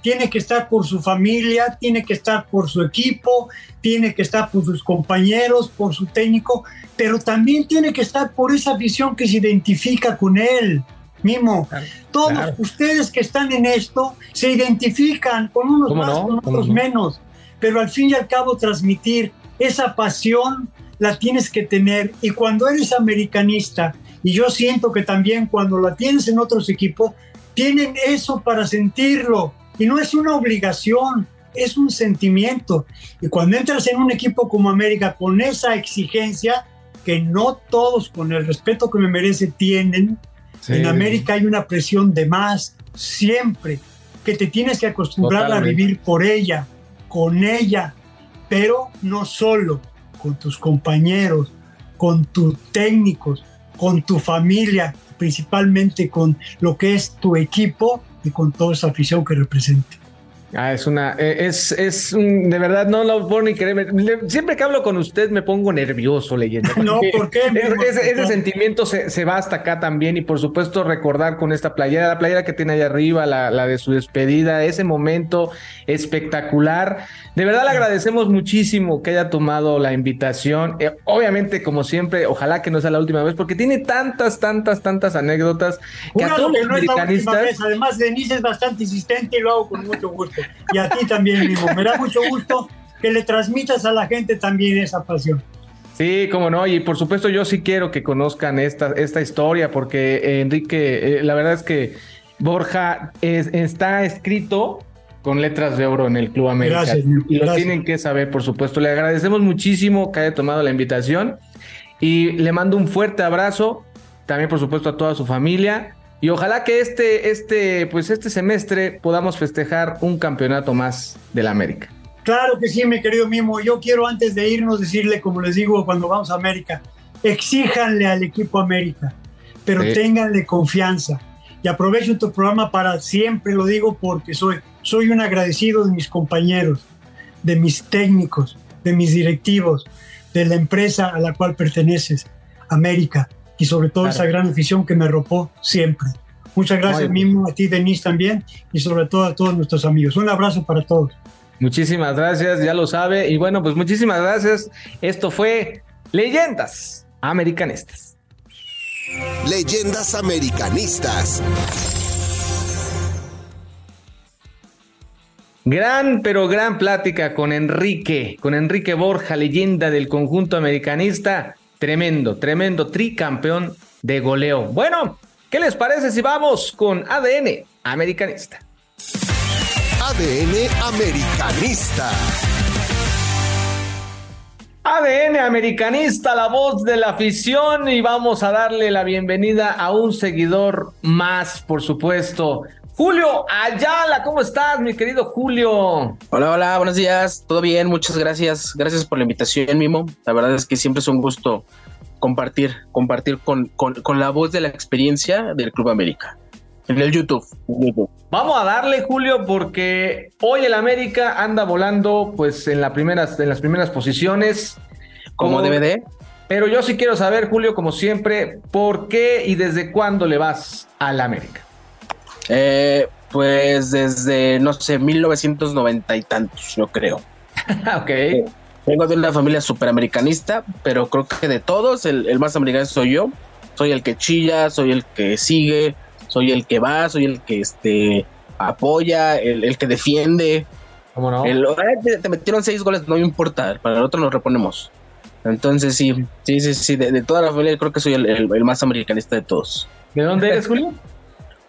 C: tiene que estar por su familia, tiene que estar por su equipo, tiene que estar por sus compañeros, por su técnico, pero también tiene que estar por esa visión que se identifica con él. Mimo, todos ustedes que están en esto se identifican con unos más, con otros menos, pero al fin y al cabo transmitir esa pasión la tienes que tener. Y cuando eres americanista, y yo siento que también cuando la tienes en otros equipos, tienen eso para sentirlo. Y no es una obligación, es un sentimiento. Y cuando entras en un equipo como América con esa exigencia, que no todos con el respeto que me merece tienen, en América hay una presión de más, siempre, que te tienes que acostumbrar a vivir por ella, con ella, pero no solo, con tus compañeros, con tus técnicos, con tu familia, principalmente con lo que es tu equipo y con toda esa afición que representa.
A: Ah, es una, e, es, es de verdad, no lo puedo ni creer. Siempre que hablo con usted me pongo nervioso leyendo.
C: No, ¿por qué?
A: ese, sentimiento se, va hasta acá también y por supuesto recordar con esta playera, la playera que tiene allá arriba, la, la de su despedida, ese momento espectacular. De verdad le agradecemos muchísimo que haya tomado la invitación. Eh, obviamente, como siempre, ojalá que no sea la última vez porque tiene tantas, tantas, tantas anécdotas
C: que a todos los americanistas... Además, Denise es bastante insistente y lo hago con mucho gusto y a ti también mismo. Me da mucho gusto que le transmitas a la gente también esa pasión.
A: Sí, cómo no, y por supuesto yo sí quiero que conozcan esta, esta historia, porque eh, Enrique, eh, la verdad es que Borja está escrito con letras de oro en el Club América. Gracias, y lo tienen que saber, por supuesto. Le agradecemos muchísimo que haya tomado la invitación y le mando un fuerte abrazo, también por supuesto a toda su familia. Y ojalá que este, este, pues este semestre podamos festejar un campeonato más del América.
C: Claro que sí, mi querido Mimo. Yo quiero antes de irnos decirle, como les digo cuando vamos a América, exíjanle al equipo América, pero ténganle confianza. Y aprovecho tu programa para siempre, lo digo porque soy, soy un agradecido de mis compañeros, de mis técnicos, de mis directivos, de la empresa a la cual perteneces, América, y sobre todo esa gran afición que me ropó siempre. Muchas gracias, mismo a ti, Denise, también, y sobre todo a todos nuestros amigos. Un abrazo para todos.
A: Muchísimas gracias, ya lo sabe. Y bueno, pues muchísimas gracias. Esto fue Leyendas Americanistas.
B: Leyendas Americanistas.
A: Gran, pero gran plática con Enrique, con Enrique Borja, leyenda del conjunto americanista. Tremendo, tremendo tricampeón de goleo. Bueno, ¿qué les parece si vamos con ADN americanista?
B: ADN americanista.
A: ADN americanista, la voz de la afición y vamos a darle la bienvenida a un seguidor más, por supuesto. Julio Ayala, ¿cómo estás, mi querido Julio?
D: Hola, hola, buenos días. ¿Todo bien? Muchas gracias. Gracias por la invitación, Mimo. La verdad es que siempre es un gusto compartir, compartir con, con, la voz de la experiencia del Club América. En el YouTube,
A: Vamos a darle, Julio, porque hoy el América anda volando pues en, la primeras, en las primeras posiciones.
D: Como, como DVD.
A: Pero yo sí quiero saber, Julio, como siempre, ¿por qué y desde cuándo le vas al América?
D: Eh, pues desde, no sé, 1990 y tantos, yo creo.
A: ok.
D: vengo de una familia superamericanista, pero creo que de todos, el, más americano soy yo. Soy el que chilla, soy el que sigue, soy el que va, soy el que este, apoya, el, que defiende.
A: ¿Cómo no?
D: te, metieron seis goles, no me importa, para el otro nos reponemos. Entonces sí, sí, sí, sí, de, toda la familia creo que soy el, el más americanista de todos.
A: ¿De dónde eres, Julio?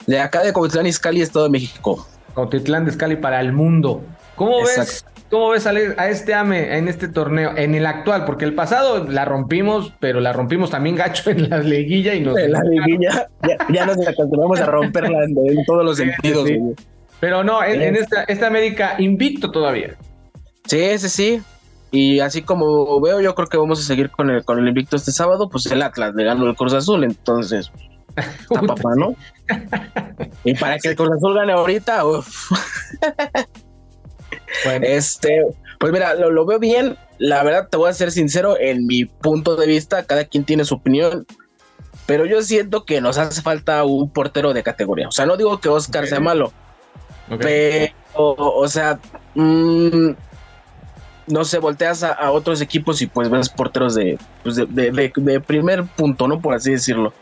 D: De acá de Cotitlán Izcalli, Estado de México.
A: Cotitlán Izcalli para el mundo. ¿Cómo ves, cómo ves a, este AME en este torneo, en el actual? Porque el pasado la rompimos, pero la rompimos también gacho en la liguilla y nos...
D: En la liguilla, ya, nos la continuamos a romperla en, todos los sentidos.
A: Pero no, en, esta, esta América invicto todavía.
D: Sí, sí, sí. Y así como veo, yo creo que vamos a seguir con el, con el invicto este sábado, pues el Atlas le ganó el Cruz Azul, entonces papá, ¿no? y para que el Cruz Azul gane ahorita, Este, pues mira, lo, veo bien. La verdad, te voy a ser sincero, en mi punto de vista, cada quien tiene su opinión. Pero yo siento que nos hace falta un portero de categoría. O sea, no digo que Oscar sea malo. Pero, o, sea, mm, no sé, volteas a, otros equipos y pues ves porteros de, pues de, primer punto, ¿no? Por así decirlo.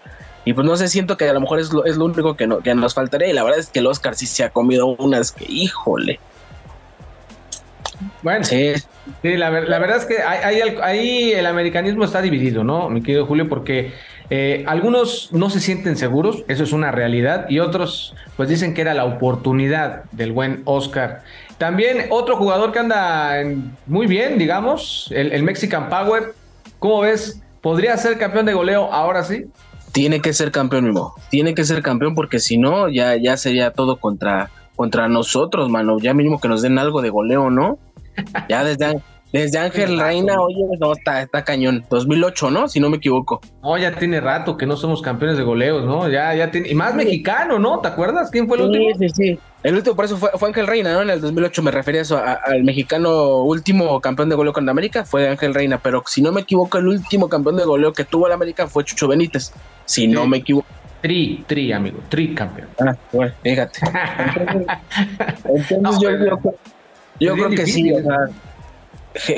D: Y pues no sé, siento que a lo mejor es lo, es lo único que, no, que nos faltaría. Y la verdad es que el Oscar sí se ha comido unas que, híjole.
A: Bueno, sí, sí la, verdad es que ahí, el americanismo está dividido, ¿no, mi querido Julio? Porque eh, algunos no se sienten seguros, eso es una realidad, y otros pues dicen que era la oportunidad del buen Oscar. También otro jugador que anda muy bien, digamos, el, el Mexican Power, ¿cómo ves? ¿Podría ser campeón de goleo ahora sí?
D: Tiene que ser campeón mismo. Tiene que ser campeón porque si no, ya, ya sería todo contra, contra nosotros, mano. Ya mínimo que nos den algo de goleo, ¿no? Ya desde, desde Ángel Reina, oye, no, está, está cañón. 2008, ¿no? Si no me equivoco.
A: No, ya tiene rato que no somos campeones de goleos, ¿no? Ya, ya tiene. Y más mexicano, ¿no? ¿Te acuerdas? ¿Quién fue el último?
D: Sí, sí, sí. El último, por eso fue, fue Ángel Reina, ¿no? En el 2008 me refería a eso, al mexicano último campeón de goleo con la América, fue Ángel Reina. Pero si no me equivoco, el último campeón de goleo que tuvo la América fue Chucho Benítez. Si no me equivoco.
A: Tri, tri, amigo, tri campeón.
D: Ah, bueno, fíjate. Entonces, yo, creo que sí.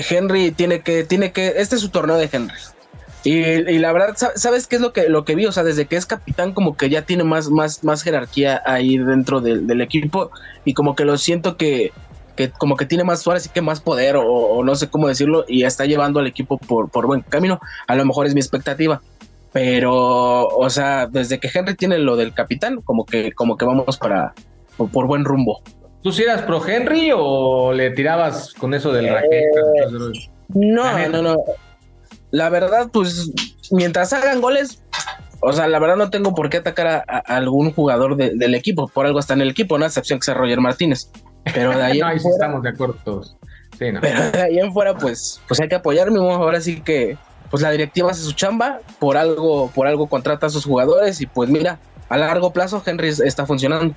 D: Henry tiene que, tiene que, este es su torneo de Henry. Y, la verdad, ¿sabes qué es lo que, lo que vi? O sea, desde que es capitán, como que ya tiene más, más, más jerarquía ahí dentro del, equipo. Y como que lo siento que, que como que tiene más suárez y que más poder, o, no sé cómo decirlo, y está llevando al equipo por, por buen camino. A lo mejor es mi expectativa. Pero, o sea, desde que Henry tiene lo del capitán, como que, como que vamos para por, buen rumbo.
A: ¿Tú sí eras pro Henry o le tirabas con eso del raquete?
D: Eh, no, no, no. La verdad, pues mientras hagan goles, o sea, la verdad no tengo por qué atacar a, algún jugador del equipo. Por algo está en el equipo, ¿no? excepción que sea Roger Martínez. Pero de ahí.
A: no, ahí sí estamos de acuerdo todos.
D: Pero de ahí en fuera, pues, pues hay que apoyarme. Ahora sí que, pues la directiva hace su chamba, por algo, por algo contrata a sus jugadores y pues mira, a largo plazo Henry está funcionando.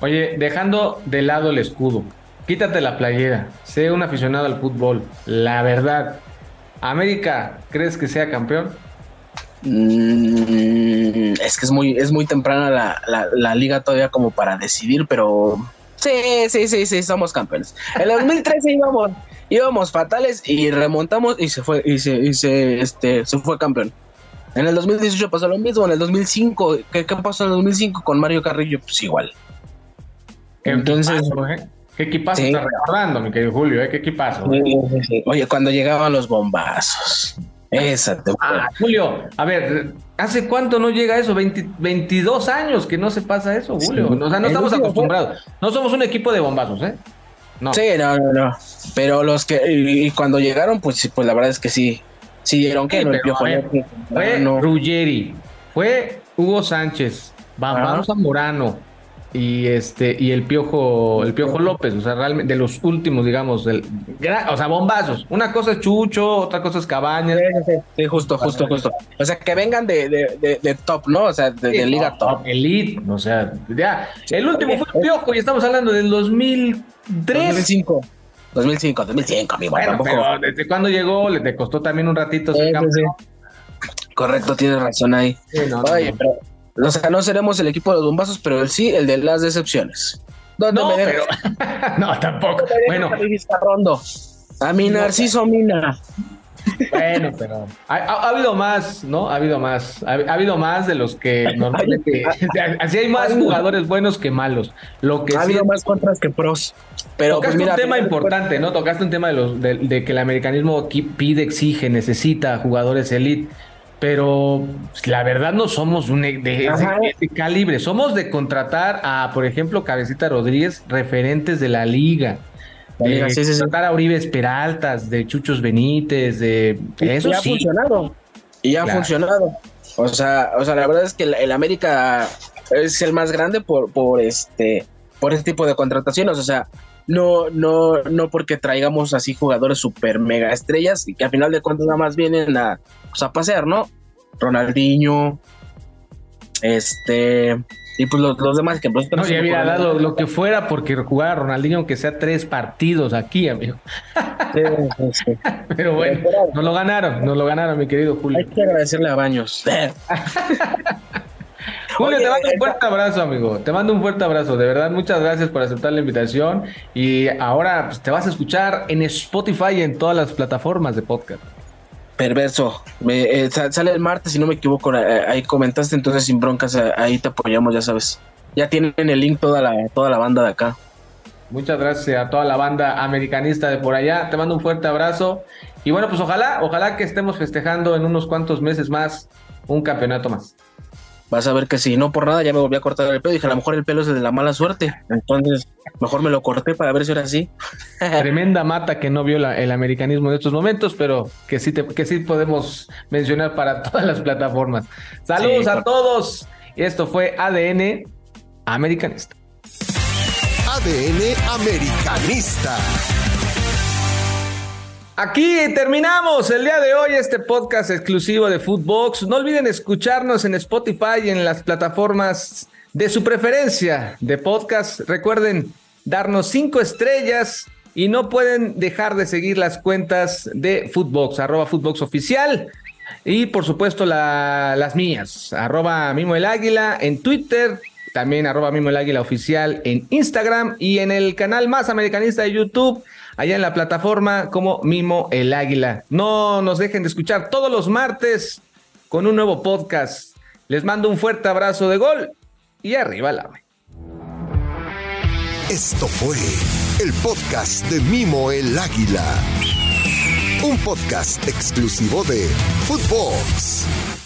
A: Oye, dejando de lado el escudo, quítate la playera, sé un aficionado al fútbol. La verdad, ¿América crees que sea campeón?
D: Mm, es que es muy, es muy temprana la, la, liga todavía como para decidir, pero sí, sí, sí, sí, somos campeones. En el 2013 íbamos, íbamos fatales y remontamos y se fue, y se, y se, este, se fue campeón. En el 2018 pasó lo mismo, en el 2005, ¿qué, qué pasó en el 2005 con Mario Carrillo? Pues igual.
A: Entonces, ¿eh? ¿Qué equipazo está recordando, mi querido Julio? ¿eh? ¿Qué equipazo?
D: Oye, cuando llegaban los bombazos. Esa
A: ah, Julio, a ver, ¿hace cuánto no llega eso? 22 años que no se pasa eso, Julio. O sea, no estamos acostumbrados. No somos un equipo de bombazos, ¿eh?
D: No. Sí, no, no, no. Pero los que, y, cuando llegaron, pues, pues la verdad es que sí, sí dieron que no,
A: Fue Ruggeri, fue Hugo Sánchez, vamos a Morano, y este y el piojo el piojo López o sea realmente de los últimos digamos del, o sea bombazos. Una cosa es Chucho otra cosa es Cabañas.
D: Sí, justo justo justo. O sea que vengan de, de, de, top no o sea de, liga top,
A: elite o sea ya. El último fue el piojo y estamos hablando del 2003
D: 2005 2005 2005 amigo bueno,
A: pero desde cuando llegó le costó también un ratito ser
D: correcto tienes razón ahí. Oye, pero o sea, no seremos el equipo de los bombazos, pero sí el de las decepciones.
A: No, pero... no, tampoco. Bueno,
D: a mi Narciso Mina.
A: Bueno, pero ha, habido más, ¿no? Ha habido más. Ha, habido más de los que normalmente. así hay más jugadores buenos que malos. Lo que
D: ha habido más contras que pros.
A: Pero pues, Tocaste un tema importante, ¿no? Tocaste un tema de, los, de que el americanismo pide, exige, necesita jugadores elite pero pues, la verdad no somos un e, de ese, calibre, somos de contratar a, por ejemplo, Cabecita Rodríguez, referentes de la liga. De contratar a Uribe Peraltas, de Chuchos Benítez, de eso
D: y ha funcionado. Y ha funcionado. O sea, o sea, la verdad es que el, América es el más grande por, por este por este tipo de contrataciones. O sea, no, no, no porque traigamos así jugadores super mega estrellas y que al final de cuentas nada más vienen a, pues, a pasear, ¿no? Ronaldinho, este, y pues los, demás que
A: pues, no, ya había dado lo, que fuera porque jugara Ronaldinho aunque sea tres partidos aquí, amigo. Pero bueno, nos lo ganaron, nos lo ganaron, mi querido Julio.
D: Hay que agradecerle a Baños.
A: Julio, te mando un fuerte abrazo, amigo. Te mando un fuerte abrazo. De verdad, muchas gracias por aceptar la invitación. Y ahora pues, te vas a escuchar en Spotify y en todas las plataformas de podcast.
D: Perverso. Me, eh, sale el martes, si no me equivoco. Eh, ahí comentaste, entonces sin broncas, eh, ahí te apoyamos, ya sabes. Ya tienen el link toda la, toda la banda de acá.
A: Muchas gracias a toda la banda americanista de por allá. Te mando un fuerte abrazo. Y bueno, pues ojalá, ojalá que estemos festejando en unos cuantos meses más un campeonato más
D: vas a ver que si no por nada ya me volví a cortar el pelo. Dije, a lo mejor el pelo es de la mala suerte. Entonces, mejor me lo corté para ver si era así.
A: Tremenda mata que no vio el americanismo en estos momentos, pero que sí, te, que sí podemos mencionar para todas las plataformas. Saludos a todos. Esto fue ADN Americanista.
B: ADN Americanista.
A: Aquí terminamos el día de hoy este podcast exclusivo de Footbox. No olviden escucharnos en Spotify y en las plataformas de su preferencia de podcast. Recuerden darnos cinco estrellas y no pueden dejar de seguir las cuentas de Footbox, arroba Footbox oficial. Y por supuesto las mías, arroba Mimo el Águila en Twitter, también arroba Mimo el Águila oficial en Instagram y en el canal más americanista de YouTube allá en la plataforma como Mimo el Águila. No nos dejen de escuchar todos los martes con un nuevo podcast. Les mando un fuerte abrazo de gol y arriba la.
B: Esto fue el podcast de Mimo el Águila. Un podcast exclusivo de Footbox.